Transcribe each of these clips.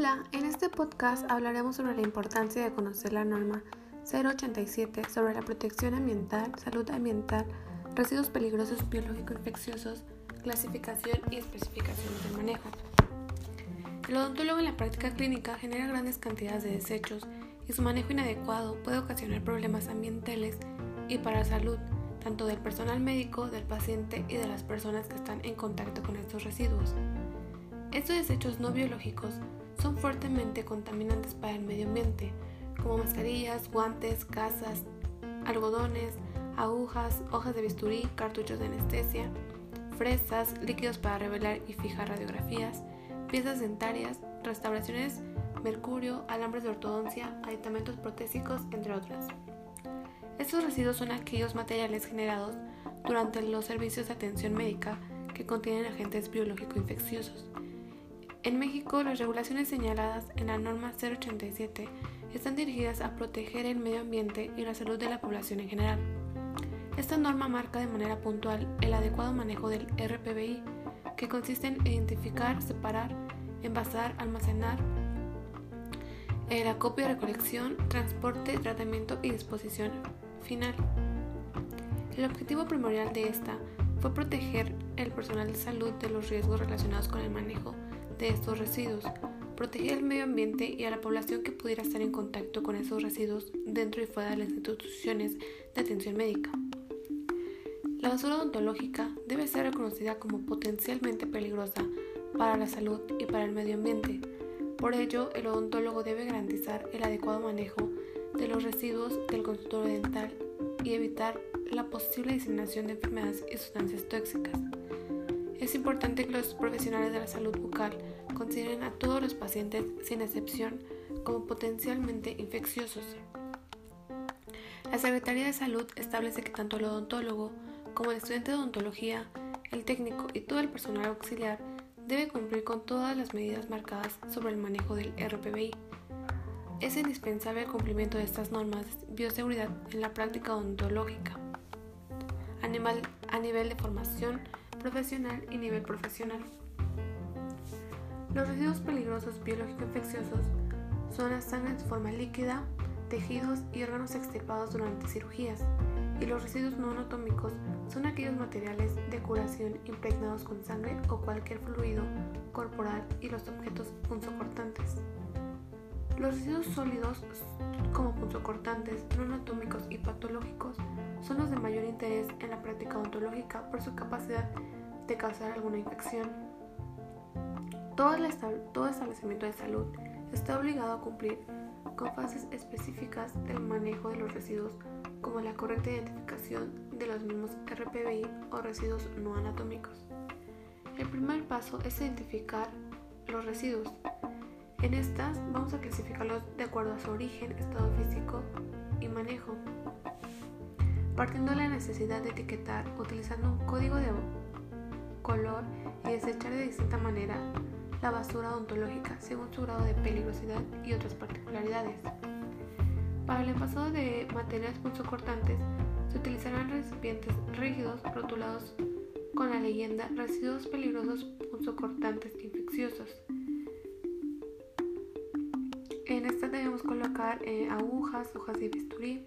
Hola, en este podcast hablaremos sobre la importancia de conocer la norma 087 sobre la protección ambiental, salud ambiental, residuos peligrosos biológico-infecciosos, clasificación y especificación del manejo. El odontólogo en la práctica clínica genera grandes cantidades de desechos y su manejo inadecuado puede ocasionar problemas ambientales y para la salud, tanto del personal médico, del paciente y de las personas que están en contacto con estos residuos. Estos desechos no biológicos son fuertemente contaminantes para el medio ambiente, como mascarillas, guantes, casas, algodones, agujas, hojas de bisturí, cartuchos de anestesia, fresas, líquidos para revelar y fijar radiografías, piezas dentarias, restauraciones, mercurio, alambres de ortodoncia, aditamentos protésicos, entre otras. Estos residuos son aquellos materiales generados durante los servicios de atención médica que contienen agentes biológico-infecciosos en México, las regulaciones señaladas en la norma 087 están dirigidas a proteger el medio ambiente y la salud de la población en general. Esta norma marca de manera puntual el adecuado manejo del RPBI, que consiste en identificar, separar, envasar, almacenar, el acopio, recolección, transporte, tratamiento y disposición final. El objetivo primordial de esta fue proteger el personal de salud de los riesgos relacionados con el manejo de estos residuos, proteger el medio ambiente y a la población que pudiera estar en contacto con esos residuos dentro y fuera de las instituciones de atención médica. La basura odontológica debe ser reconocida como potencialmente peligrosa para la salud y para el medio ambiente. Por ello, el odontólogo debe garantizar el adecuado manejo de los residuos del consultorio dental y evitar la posible diseminación de enfermedades y sustancias tóxicas. Es importante que los profesionales de la salud bucal consideren a todos los pacientes sin excepción como potencialmente infecciosos. La Secretaría de Salud establece que tanto el odontólogo como el estudiante de odontología, el técnico y todo el personal auxiliar debe cumplir con todas las medidas marcadas sobre el manejo del RPBI. Es indispensable el cumplimiento de estas normas de bioseguridad en la práctica odontológica. a nivel de formación, profesional y nivel profesional. Los residuos peligrosos biológico-infecciosos son la sangre en forma líquida, tejidos y órganos extirpados durante cirugías, y los residuos no anatómicos son aquellos materiales de curación impregnados con sangre o cualquier fluido corporal y los objetos punzocortantes. Los residuos sólidos, como punzocortantes, no anatómicos y patológicos, son los de mayor interés en la práctica odontológica por su capacidad de causar alguna infección. Todo, establecimiento de salud está obligado a cumplir con fases específicas del manejo de los residuos como la correcta identificación de los mismos RPBI o residuos no anatómicos. El primer paso es identificar los residuos. En estas vamos a clasificarlos de acuerdo a su origen, estado físico y manejo partiendo de la necesidad de etiquetar utilizando un código de color y desechar de distinta manera la basura odontológica según su grado de peligrosidad y otras particularidades. Para el envasado de materiales punzocortantes se utilizarán recipientes rígidos rotulados con la leyenda residuos peligrosos punzocortantes infecciosos. Colocar eh, agujas, hojas de bisturí,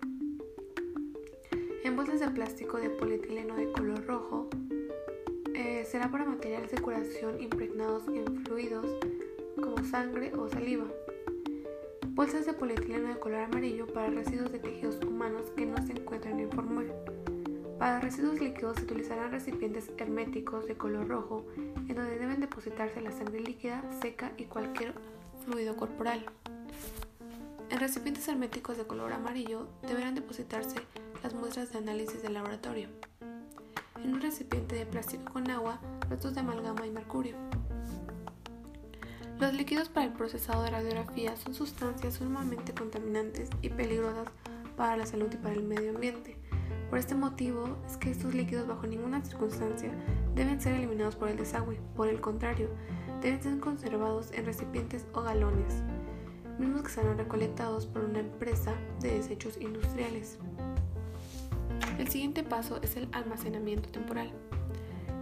en bolsas de plástico de polietileno de color rojo eh, será para materiales de curación impregnados en fluidos como sangre o saliva. Bolsas de polietileno de color amarillo para residuos de tejidos humanos que no se encuentran en formol. Para residuos líquidos se utilizarán recipientes herméticos de color rojo en donde deben depositarse la sangre líquida, seca y cualquier fluido corporal. En recipientes herméticos de color amarillo deberán depositarse las muestras de análisis del laboratorio. En un recipiente de plástico con agua, restos de amalgama y mercurio. Los líquidos para el procesado de radiografía son sustancias sumamente contaminantes y peligrosas para la salud y para el medio ambiente. Por este motivo es que estos líquidos bajo ninguna circunstancia deben ser eliminados por el desagüe. Por el contrario, deben ser conservados en recipientes o galones, mismos que serán recolectados por una empresa de desechos industriales. El siguiente paso es el almacenamiento temporal.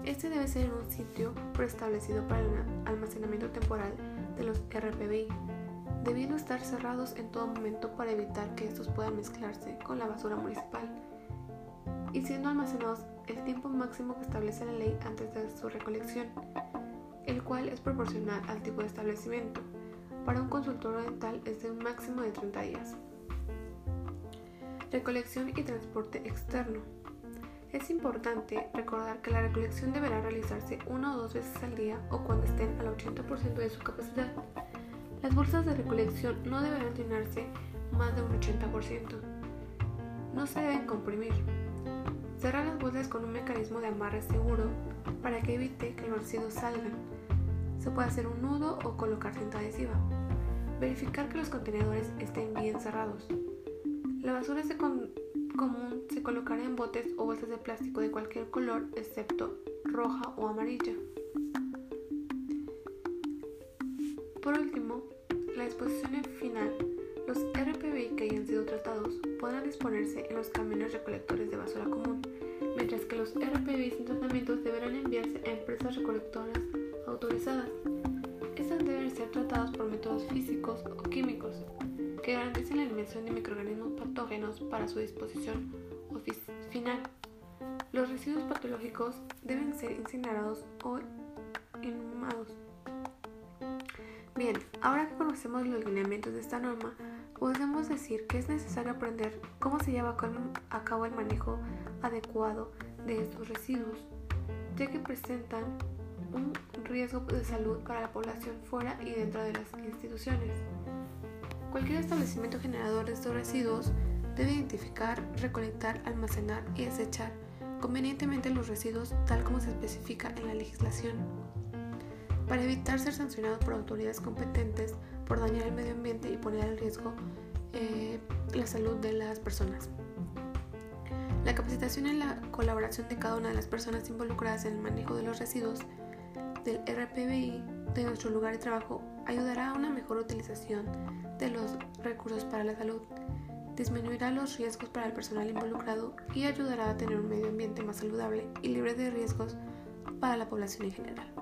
Este debe ser un sitio preestablecido para el almacenamiento temporal de los RPBI, debiendo estar cerrados en todo momento para evitar que estos puedan mezclarse con la basura municipal y siendo almacenados el tiempo máximo que establece la ley antes de su recolección, el cual es proporcional al tipo de establecimiento. Para un consultorio dental es de un máximo de 30 días. Recolección y transporte externo. Es importante recordar que la recolección deberá realizarse una o dos veces al día o cuando estén al 80% de su capacidad. Las bolsas de recolección no deberán llenarse más de un 80%. No se deben comprimir. Cerrar las bolsas con un mecanismo de amarre seguro para que evite que los residuos salgan. Se puede hacer un nudo o colocar cinta adhesiva. Verificar que los contenedores estén bien cerrados. La basura común se colocará en botes o bolsas de plástico de cualquier color excepto roja o amarilla. Por último, la disposición final. Los RPBI que hayan sido tratados podrán disponerse en los camiones recolectores de basura común, mientras que los RPBI sin tratamientos deberán enviarse a empresas recolectoras autorizadas. Deben ser tratadas por métodos físicos o químicos que garanticen la eliminación de microorganismos patógenos para su disposición final. Los residuos patológicos deben ser incinerados o inhumados. Bien, ahora que conocemos los lineamientos de esta norma, podemos decir que es necesario aprender cómo se lleva a cabo el manejo adecuado de estos residuos, ya que presentan un riesgo de salud para la población fuera y dentro de las instituciones. Cualquier establecimiento generador de estos residuos debe identificar, recolectar, almacenar y desechar convenientemente los residuos tal como se especifica en la legislación, para evitar ser sancionado por autoridades competentes por dañar el medio ambiente y poner en riesgo eh, la salud de las personas. La capacitación y la colaboración de cada una de las personas involucradas en el manejo de los residuos del RPBI de nuestro lugar de trabajo ayudará a una mejor utilización de los recursos para la salud, disminuirá los riesgos para el personal involucrado y ayudará a tener un medio ambiente más saludable y libre de riesgos para la población en general.